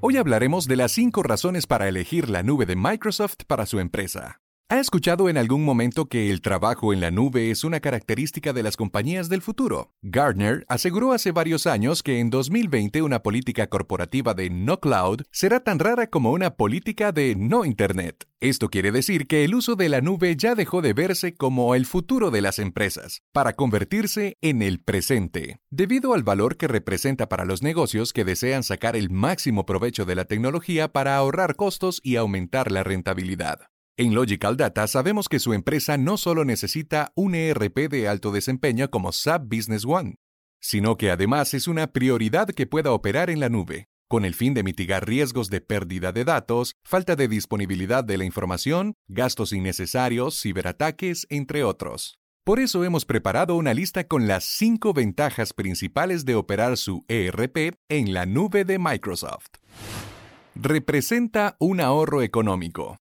Hoy hablaremos de las 5 razones para elegir la nube de Microsoft para su empresa. ¿Ha escuchado en algún momento que el trabajo en la nube es una característica de las compañías del futuro? Gartner aseguró hace varios años que en 2020 una política corporativa de no cloud será tan rara como una política de no Internet. Esto quiere decir que el uso de la nube ya dejó de verse como el futuro de las empresas, para convertirse en el presente, debido al valor que representa para los negocios que desean sacar el máximo provecho de la tecnología para ahorrar costos y aumentar la rentabilidad. En Logical Data sabemos que su empresa no solo necesita un ERP de alto desempeño como SAP Business One, sino que además es una prioridad que pueda operar en la nube, con el fin de mitigar riesgos de pérdida de datos, falta de disponibilidad de la información, gastos innecesarios, ciberataques, entre otros. Por eso hemos preparado una lista con las cinco ventajas principales de operar su ERP en la nube de Microsoft. Representa un ahorro económico.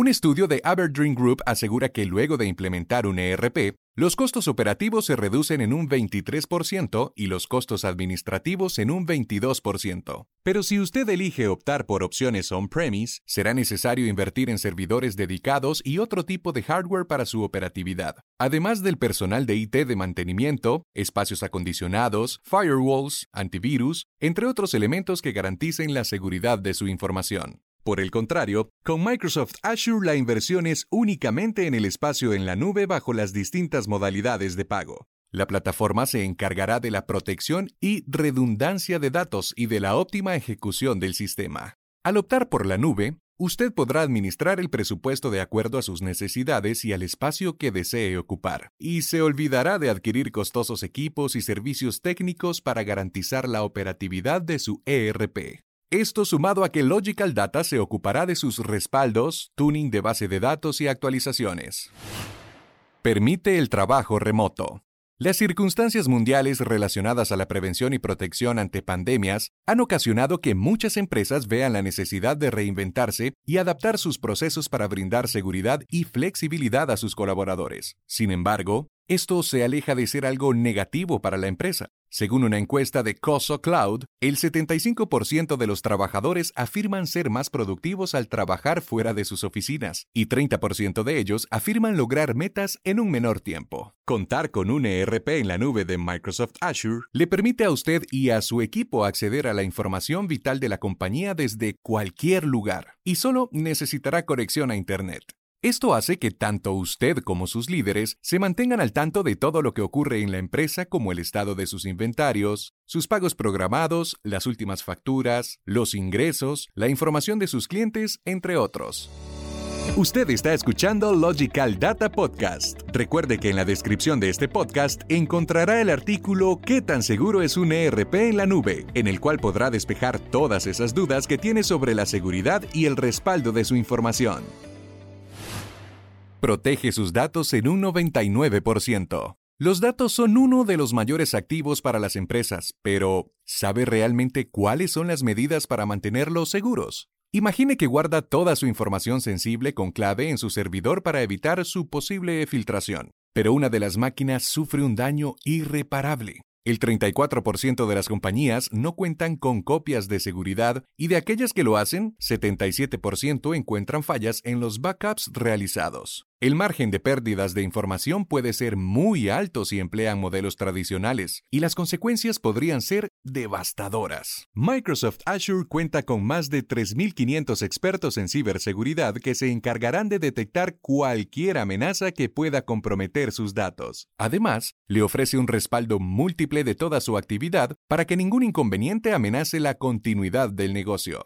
Un estudio de Aberdeen Group asegura que luego de implementar un ERP, los costos operativos se reducen en un 23% y los costos administrativos en un 22%. Pero si usted elige optar por opciones on-premise, será necesario invertir en servidores dedicados y otro tipo de hardware para su operatividad, además del personal de IT de mantenimiento, espacios acondicionados, firewalls, antivirus, entre otros elementos que garanticen la seguridad de su información. Por el contrario, con Microsoft Azure la inversión es únicamente en el espacio en la nube bajo las distintas modalidades de pago. La plataforma se encargará de la protección y redundancia de datos y de la óptima ejecución del sistema. Al optar por la nube, usted podrá administrar el presupuesto de acuerdo a sus necesidades y al espacio que desee ocupar, y se olvidará de adquirir costosos equipos y servicios técnicos para garantizar la operatividad de su ERP. Esto sumado a que Logical Data se ocupará de sus respaldos, tuning de base de datos y actualizaciones. Permite el trabajo remoto. Las circunstancias mundiales relacionadas a la prevención y protección ante pandemias han ocasionado que muchas empresas vean la necesidad de reinventarse y adaptar sus procesos para brindar seguridad y flexibilidad a sus colaboradores. Sin embargo, esto se aleja de ser algo negativo para la empresa. Según una encuesta de Coso Cloud, el 75% de los trabajadores afirman ser más productivos al trabajar fuera de sus oficinas y 30% de ellos afirman lograr metas en un menor tiempo. Contar con un ERP en la nube de Microsoft Azure le permite a usted y a su equipo acceder a la información vital de la compañía desde cualquier lugar y solo necesitará conexión a Internet. Esto hace que tanto usted como sus líderes se mantengan al tanto de todo lo que ocurre en la empresa como el estado de sus inventarios, sus pagos programados, las últimas facturas, los ingresos, la información de sus clientes, entre otros. Usted está escuchando Logical Data Podcast. Recuerde que en la descripción de este podcast encontrará el artículo ¿Qué tan seguro es un ERP en la nube? en el cual podrá despejar todas esas dudas que tiene sobre la seguridad y el respaldo de su información protege sus datos en un 99%. Los datos son uno de los mayores activos para las empresas, pero ¿sabe realmente cuáles son las medidas para mantenerlos seguros? Imagine que guarda toda su información sensible con clave en su servidor para evitar su posible filtración, pero una de las máquinas sufre un daño irreparable. El 34% de las compañías no cuentan con copias de seguridad y de aquellas que lo hacen, 77% encuentran fallas en los backups realizados. El margen de pérdidas de información puede ser muy alto si emplean modelos tradicionales, y las consecuencias podrían ser devastadoras. Microsoft Azure cuenta con más de 3.500 expertos en ciberseguridad que se encargarán de detectar cualquier amenaza que pueda comprometer sus datos. Además, le ofrece un respaldo múltiple de toda su actividad para que ningún inconveniente amenace la continuidad del negocio.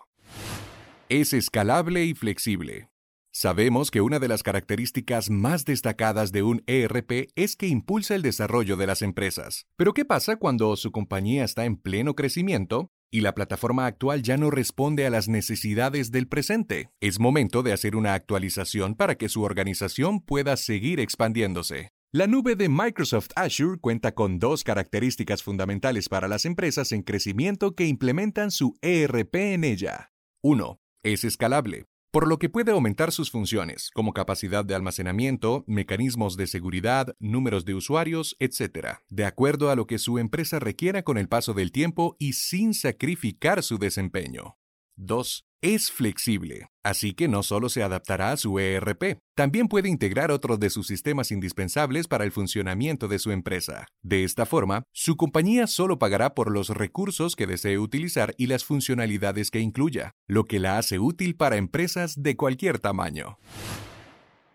Es escalable y flexible. Sabemos que una de las características más destacadas de un ERP es que impulsa el desarrollo de las empresas. Pero ¿qué pasa cuando su compañía está en pleno crecimiento y la plataforma actual ya no responde a las necesidades del presente. Es momento de hacer una actualización para que su organización pueda seguir expandiéndose. La nube de Microsoft Azure cuenta con dos características fundamentales para las empresas en crecimiento que implementan su ERP en ella. 1. Es escalable, por lo que puede aumentar sus funciones, como capacidad de almacenamiento, mecanismos de seguridad, números de usuarios, etc., de acuerdo a lo que su empresa requiera con el paso del tiempo y sin sacrificar su desempeño. 2 es flexible, así que no solo se adaptará a su ERP, también puede integrar otros de sus sistemas indispensables para el funcionamiento de su empresa. De esta forma, su compañía solo pagará por los recursos que desee utilizar y las funcionalidades que incluya, lo que la hace útil para empresas de cualquier tamaño.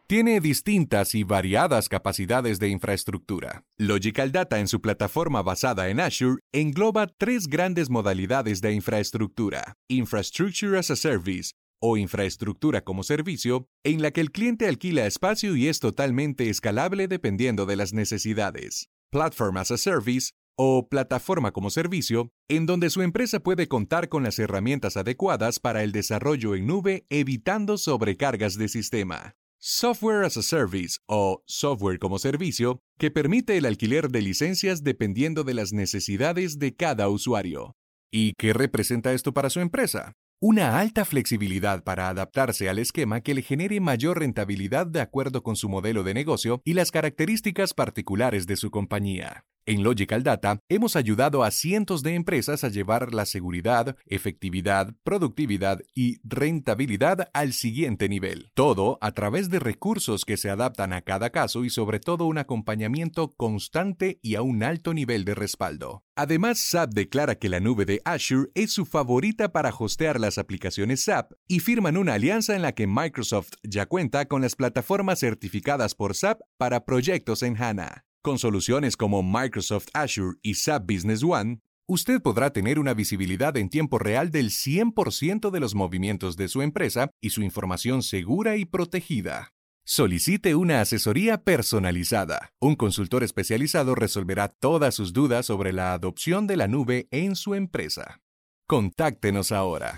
Tiene distintas y variadas capacidades de infraestructura. Logical Data en su plataforma basada en Azure engloba tres grandes modalidades de infraestructura. Infrastructure as a Service, o infraestructura como servicio, en la que el cliente alquila espacio y es totalmente escalable dependiendo de las necesidades. Platform as a Service, o plataforma como servicio, en donde su empresa puede contar con las herramientas adecuadas para el desarrollo en nube evitando sobrecargas de sistema. Software as a Service o software como servicio que permite el alquiler de licencias dependiendo de las necesidades de cada usuario. ¿Y qué representa esto para su empresa? Una alta flexibilidad para adaptarse al esquema que le genere mayor rentabilidad de acuerdo con su modelo de negocio y las características particulares de su compañía. En Logical Data hemos ayudado a cientos de empresas a llevar la seguridad, efectividad, productividad y rentabilidad al siguiente nivel. Todo a través de recursos que se adaptan a cada caso y sobre todo un acompañamiento constante y a un alto nivel de respaldo. Además, SAP declara que la nube de Azure es su favorita para hostear las aplicaciones SAP y firman una alianza en la que Microsoft ya cuenta con las plataformas certificadas por SAP para proyectos en HANA. Con soluciones como Microsoft Azure y SAP Business One, usted podrá tener una visibilidad en tiempo real del 100% de los movimientos de su empresa y su información segura y protegida. Solicite una asesoría personalizada. Un consultor especializado resolverá todas sus dudas sobre la adopción de la nube en su empresa. Contáctenos ahora.